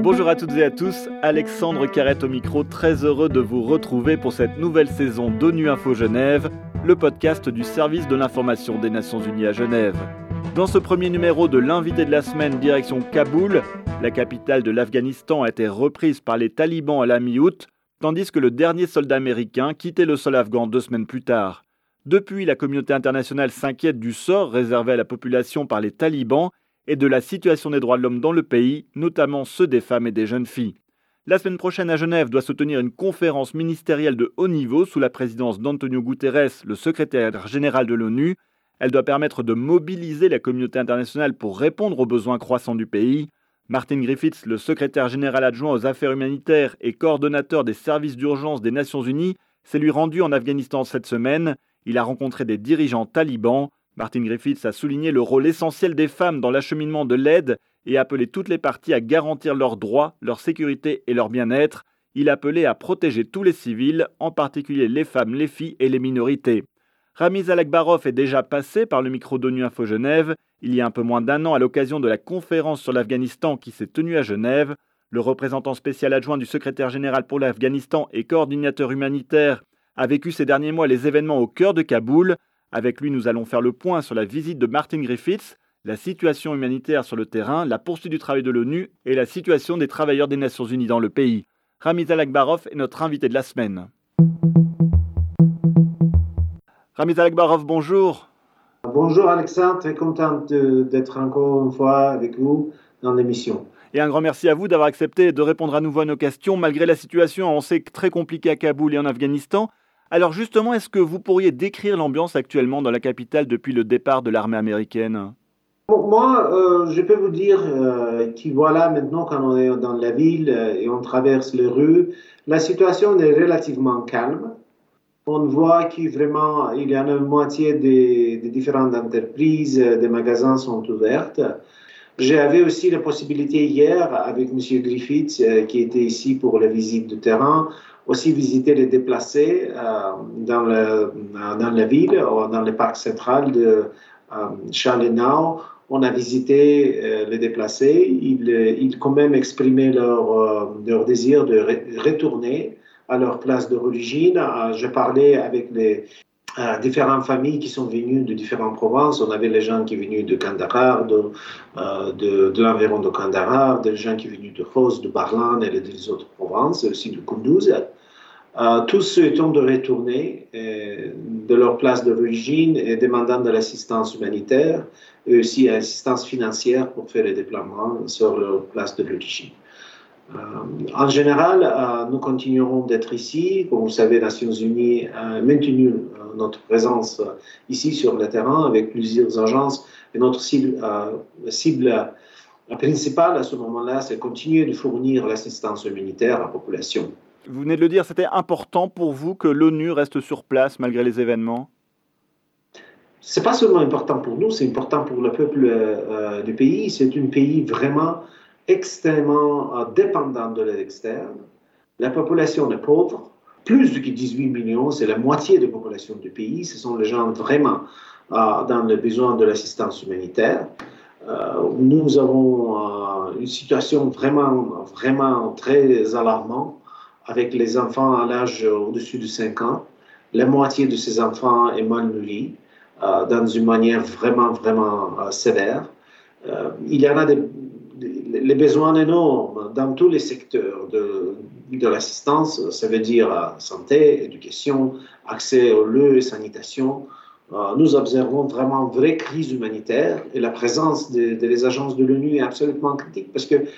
Bonjour à toutes et à tous, Alexandre Carrette au micro, très heureux de vous retrouver pour cette nouvelle saison d'ONU Info Genève, le podcast du service de l'information des Nations Unies à Genève. Dans ce premier numéro de l'invité de la semaine direction Kaboul, la capitale de l'Afghanistan a été reprise par les talibans à la mi-août, tandis que le dernier soldat américain quittait le sol afghan deux semaines plus tard. Depuis, la communauté internationale s'inquiète du sort réservé à la population par les talibans et de la situation des droits de l'homme dans le pays, notamment ceux des femmes et des jeunes filles. La semaine prochaine à Genève doit se tenir une conférence ministérielle de haut niveau sous la présidence d'Antonio Guterres, le secrétaire général de l'ONU. Elle doit permettre de mobiliser la communauté internationale pour répondre aux besoins croissants du pays. Martin Griffiths, le secrétaire général adjoint aux affaires humanitaires et coordonnateur des services d'urgence des Nations Unies, s'est lui rendu en Afghanistan cette semaine. Il a rencontré des dirigeants talibans. Martin Griffiths a souligné le rôle essentiel des femmes dans l'acheminement de l'aide et appelé toutes les parties à garantir leurs droits, leur sécurité et leur bien-être. Il appelait à protéger tous les civils, en particulier les femmes, les filles et les minorités. Ramiz Alakbarov est déjà passé par le micro d'ONU Info Genève il y a un peu moins d'un an à l'occasion de la conférence sur l'Afghanistan qui s'est tenue à Genève. Le représentant spécial adjoint du secrétaire général pour l'Afghanistan et coordinateur humanitaire a vécu ces derniers mois les événements au cœur de Kaboul. Avec lui, nous allons faire le point sur la visite de Martin Griffiths, la situation humanitaire sur le terrain, la poursuite du travail de l'ONU et la situation des travailleurs des Nations Unies dans le pays. Ramiz Alakbarov est notre invité de la semaine. Ramiz Alakbarov, bonjour. Bonjour Alexandre, très content d'être encore une fois avec vous dans l'émission. Et un grand merci à vous d'avoir accepté de répondre à nouveau à nos questions, malgré la situation, on sait, très compliquée à Kaboul et en Afghanistan. Alors justement, est-ce que vous pourriez décrire l'ambiance actuellement dans la capitale depuis le départ de l'armée américaine? Moi, euh, je peux vous dire euh, que voilà, maintenant quand on est dans la ville euh, et on traverse les rues, la situation est relativement calme. On voit qu'il vraiment, il y a une moitié des, différentes entreprises, des magasins sont ouvertes. J'avais aussi la possibilité hier avec M. Griffiths, qui était ici pour la visite de terrain, aussi visiter les déplacés euh, dans, le, dans la ville, dans le parc central de euh, On a visité euh, les déplacés. Ils, ils quand même exprimaient leur, euh, leur désir de retourner à leur place d'origine. Je parlais avec les, différentes familles qui sont venues de différentes provinces. On avait les gens qui venaient de Kandahar, de, euh, de, de l'environ de Kandahar, des gens qui venaient de Khost, de Barlan et des autres provinces, aussi de Kunduz. Euh, tous souhaitant de retourner euh, de leur place d'origine et demandant de l'assistance humanitaire et aussi l'assistance financière pour faire les déploiements sur leur place d'origine. Euh, en général, euh, nous continuerons d'être ici. Comme vous savez, les Nations Unies a maintenu euh, notre présence ici sur le terrain avec plusieurs agences. Et notre cible, cible principale à ce moment-là, c'est continuer de fournir l'assistance humanitaire à la population. Vous venez de le dire, c'était important pour vous que l'ONU reste sur place malgré les événements? C'est pas seulement important pour nous, c'est important pour le peuple euh, du pays. C'est un pays vraiment extrêmement euh, dépendant de l'aide externe. La population est pauvre, plus de 18 millions, c'est la moitié de la population du pays. Ce sont les gens vraiment euh, dans le besoin de l'assistance humanitaire. Euh, nous avons une situation vraiment, vraiment très alarmante avec les enfants à l'âge au-dessus de 5 ans. La moitié de ces enfants est mal nourrie dans une manière vraiment, vraiment sévère. il y en a des, les besoins énormes dans tous les secteurs de, de l'assistance, ça veut dire santé, éducation, accès aux lieux, sanitation. Euh, nous observons vraiment une vraie crise humanitaire et la présence des de, agences de l'ONU est absolument critique parce qu'il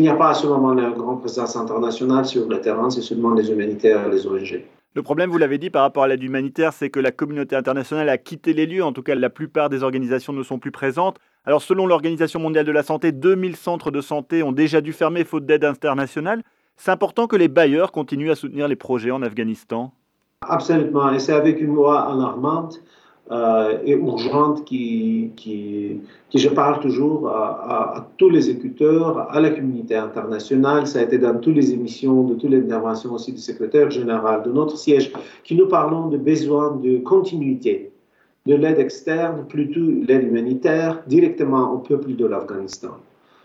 n'y a pas à ce moment-là une grande présence internationale sur le terrain, c'est seulement les humanitaires et les ONG. Le problème, vous l'avez dit, par rapport à l'aide humanitaire, c'est que la communauté internationale a quitté les lieux. En tout cas, la plupart des organisations ne sont plus présentes. Alors, selon l'Organisation mondiale de la santé, 2000 centres de santé ont déjà dû fermer faute d'aide internationale. C'est important que les bailleurs continuent à soutenir les projets en Afghanistan. Absolument, et c'est avec une voix alarmante euh, et urgente qui, qui, je parle toujours à, à, tous les écouteurs, à la communauté internationale. Ça a été dans toutes les émissions, de toutes les interventions aussi du secrétaire général de notre siège, qui nous parlons de besoin de continuité de l'aide externe, plutôt l'aide humanitaire, directement au peuple de l'Afghanistan.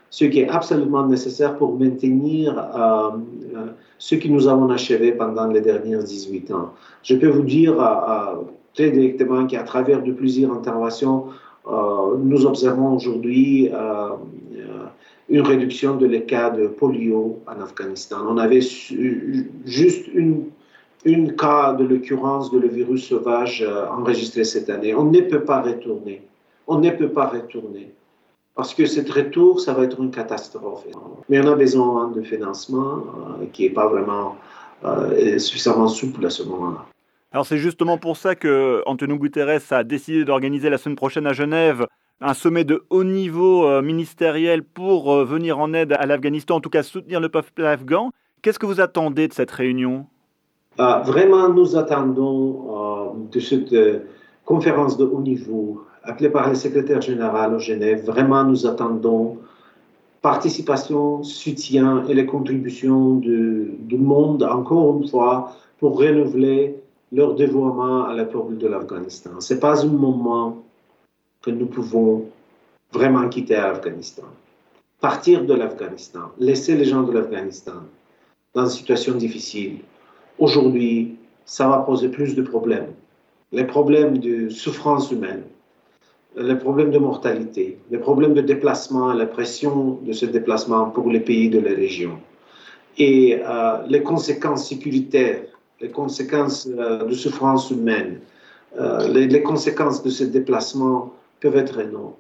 Ce qui est absolument nécessaire pour maintenir euh, euh, ce que nous avons achevé pendant les dernières 18 ans. Je peux vous dire très directement qu'à travers de plusieurs interventions, nous observons aujourd'hui une réduction de les cas de polio en Afghanistan. On avait juste une, une cas de l'occurrence de le virus sauvage euh, enregistré cette année. On ne peut pas retourner. On ne peut pas retourner. Parce que ce retour, ça va être une catastrophe. Mais on a besoin de financement euh, qui n'est pas vraiment euh, suffisamment souple à ce moment-là. Alors c'est justement pour ça que Antonio Guterres a décidé d'organiser la semaine prochaine à Genève un sommet de haut niveau ministériel pour venir en aide à l'Afghanistan, en tout cas soutenir le peuple afghan. Qu'est-ce que vous attendez de cette réunion? Vraiment, nous attendons de cette conférence de haut niveau appelée par le secrétaire général au Genève. Vraiment, nous attendons participation, soutien et les contributions du, du monde, encore une fois, pour renouveler leur dévouement à la peuple de l'Afghanistan. Ce n'est pas un moment que nous pouvons vraiment quitter l'Afghanistan. Partir de l'Afghanistan, laisser les gens de l'Afghanistan dans une situation difficile. Aujourd'hui, ça va poser plus de problèmes. Les problèmes de souffrance humaine, les problèmes de mortalité, les problèmes de déplacement, la pression de ce déplacement pour les pays de la région et euh, les conséquences sécuritaires, les conséquences euh, de souffrance humaine, euh, les, les, conséquences de ce déplacement peuvent être énormes.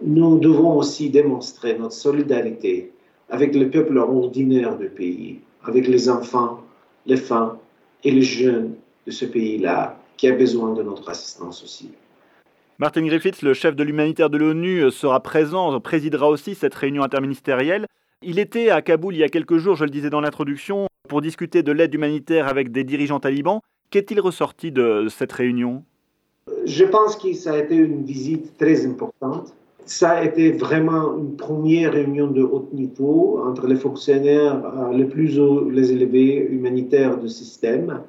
Nous devons aussi démontrer notre solidarité avec le peuple ordinaire du pays, avec les enfants, les femmes et les jeunes de ce pays-là qui a besoin de notre assistance aussi. Martin Griffiths, le chef de l'humanitaire de l'ONU, sera présent, présidera aussi cette réunion interministérielle. Il était à Kaboul il y a quelques jours, je le disais dans l'introduction, pour discuter de l'aide humanitaire avec des dirigeants talibans. Qu'est-il ressorti de cette réunion? Je pense que ça a été une visite très importante. Ça a été vraiment une première réunion de haut niveau entre les fonctionnaires euh, les plus élevés humanitaires du système,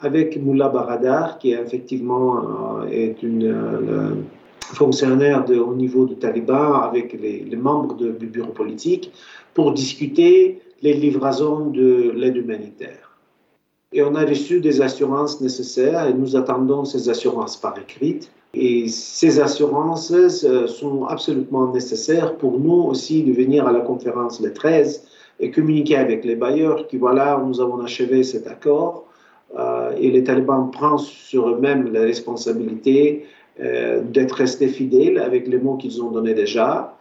avec Moula Baradar, qui effectivement euh, est une euh, fonctionnaire de haut niveau du Taliban, avec les, membres du bureau politique, pour discuter les livraisons de l'aide humanitaire et on a reçu des assurances nécessaires et nous attendons ces assurances par écrit. Et ces assurances euh, sont absolument nécessaires pour nous aussi de venir à la conférence le 13 et communiquer avec les bailleurs que voilà, nous avons achevé cet accord euh, et les talibans prennent sur eux-mêmes la responsabilité euh, d'être restés fidèles avec les mots qu'ils ont donnés déjà.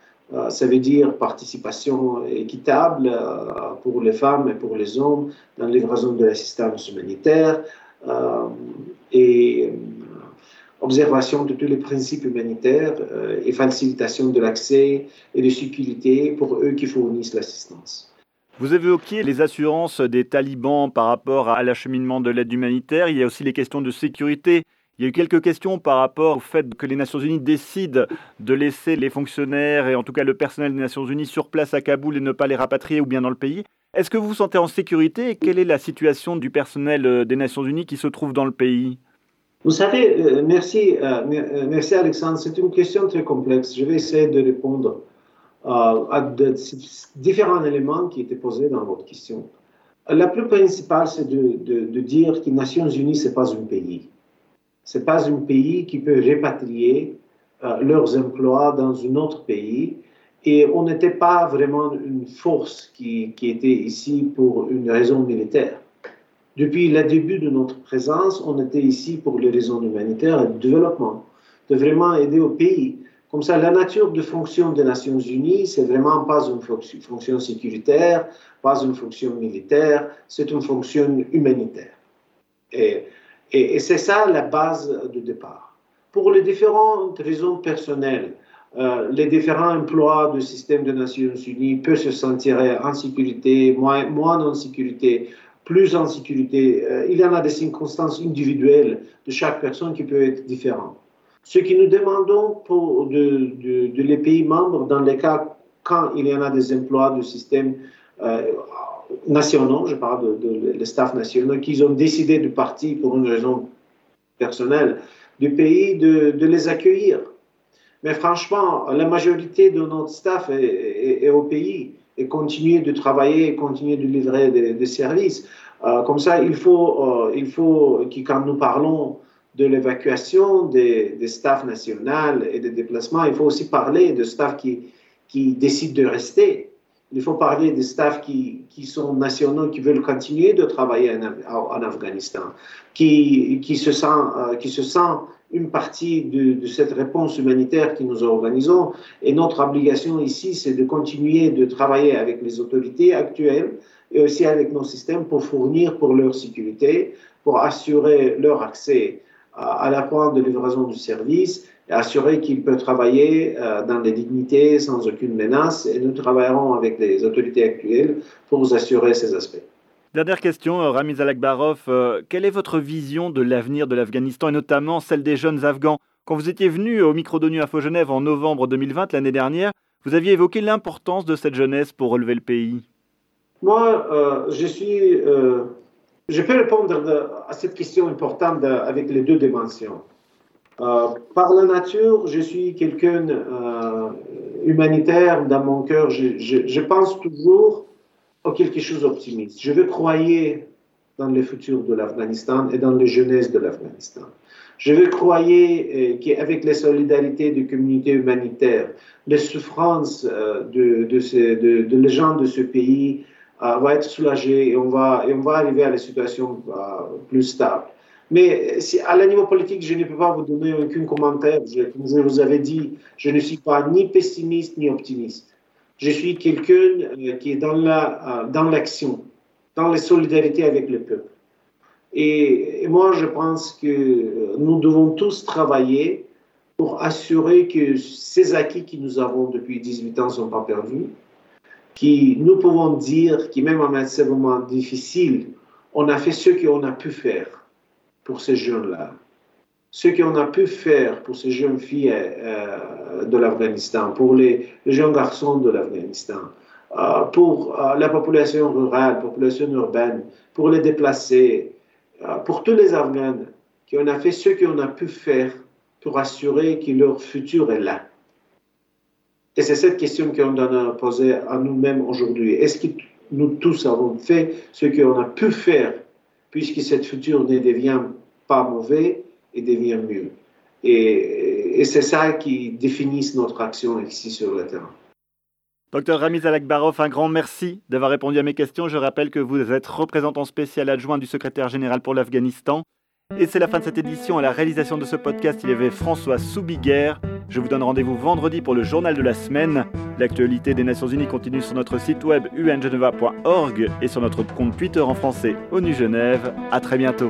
Ça veut dire participation équitable pour les femmes et pour les hommes dans livraison de l'assistance humanitaire et observation de tous les principes humanitaires et facilitation de l'accès et de sécurité pour eux qui fournissent l'assistance. Vous évoquiez les assurances des talibans par rapport à l'acheminement de l'aide humanitaire. Il y a aussi les questions de sécurité il y a eu quelques questions par rapport au fait que les Nations Unies décident de laisser les fonctionnaires et en tout cas le personnel des Nations Unies sur place à Kaboul et ne pas les rapatrier ou bien dans le pays. Est-ce que vous vous sentez en sécurité et quelle est la situation du personnel euh, des Nations Unies qui se trouve dans le pays? Vous savez, euh, merci, euh, merci Alexandre, c'est une question très complexe. Je vais essayer de répondre à différents éléments qui étaient posés dans votre question. La plus principale, c'est de, dire que les Nations Unies, ce n'est pas un pays. Ce n'est pas un pays qui peut répatrier euh, leurs emplois dans un autre pays. Et on n'était pas vraiment une force qui, était ici pour une raison militaire. Depuis le début de notre présence, on était ici pour les raisons humanitaires et de développement, de vraiment aider au pays. Comme ça, la nature de fonction des Nations Unies, c'est vraiment pas une fonction sécuritaire, pas une fonction militaire, c'est une fonction humanitaire. Et c'est ça la base de départ. Pour les différentes raisons personnelles, euh, les différents emplois du système des Nations Unies peuvent se sentir en sécurité, moins en sécurité, plus en sécurité. Euh, il y en a des circonstances individuelles de chaque personne qui peuvent être différentes. Ce que nous demandons pour de, de, les pays membres, dans les cas quand il y en a des emplois du système euh, nationaux, je parle de, de, staff nationaux, qui ont décidé de partir pour une raison personnelle du pays de, les accueillir. Mais franchement, la majorité de notre staff est, au pays et continue de travailler et continue de livrer des, services. Euh, comme ça, il faut, euh, il faut que quand nous parlons de l'évacuation des, des staffs nationaux et des déplacements, il faut aussi parler de staff qui, qui décident de rester. Il faut parler des staffs qui, sont nationaux, qui veulent continuer de travailler en, Afghanistan, euh, qui se sent une partie de, cette réponse humanitaire que nous organisons. Et notre obligation ici, c'est de continuer de travailler avec les autorités actuelles et aussi avec nos systèmes pour fournir pour leur sécurité, pour assurer leur accès à la pointe de livraison du service assurer qu'ils peuvent travailler euh, dans les dignités sans aucune menace. Et nous travaillerons avec les autorités actuelles pour vous assurer ces aspects. Dernière question, euh, Ramiz Alakbarov. Euh, quelle est votre vision de l'avenir de l'Afghanistan et notamment celle des jeunes Afghans? Quand vous étiez venu au micro d'ONU Info Genève en novembre 2020, l'année dernière, vous aviez évoqué l'importance de cette jeunesse pour relever le pays. Moi, je suis je peux répondre à cette question importante avec les deux dimensions. Euh, par la nature, je suis quelqu'un euh, humanitaire dans mon cœur. Je, pense toujours à quelque chose d'optimiste. Je veux croire dans le futur de l'Afghanistan et dans la jeunesse de l'Afghanistan. Je veux croire euh, qu'avec les solidarités des communautés humanitaires, les souffrances de, les gens de ce pays, va être soulagé et on va, et on va arriver à la situation plus stable. Mais à la niveau politique, je ne peux pas vous donner aucun commentaire. Je, comme je vous avais dit, je ne suis pas ni pessimiste ni optimiste. Je suis quelqu'un euh, qui est dans la dans l'action, dans la solidarité avec le peuple. Et, moi, je pense que nous devons tous travailler pour assurer que ces acquis que nous avons depuis 18 ans ne sont pas perdus qui nous pouvons dire que même en ces moments difficiles, on a fait ce qu'on a pu faire pour ces jeunes-là. Ce qu'on a pu faire pour ces jeunes filles euh, de l'Afghanistan, pour les, jeunes garçons de l'Afghanistan, euh, pour euh, la population rurale, population urbaine, pour les déplacés, pour tous les Afghans, qu'on a fait ce qu'on a pu faire pour assurer que leur futur est là. Et c'est cette question qu'on doit poser à nous-mêmes aujourd'hui. Est-ce que nous tous avons fait ce qu'on a pu faire puisque cette futur ne devient pas mauvais et devient mieux Et, c'est ça qui définit notre action ici sur le terrain. Docteur Ramiz Alakbarov, un grand merci d'avoir répondu à mes questions. Je rappelle que vous êtes représentant spécial adjoint du secrétaire général pour l'Afghanistan. Et c'est la fin de cette édition. À la réalisation de ce podcast, il y avait François Soubiguerre. Je vous donne rendez-vous vendredi pour le journal de la semaine. L'actualité des Nations Unies continue sur notre site web ungeneva.org et sur notre compte Twitter en français ONU Genève. À très bientôt.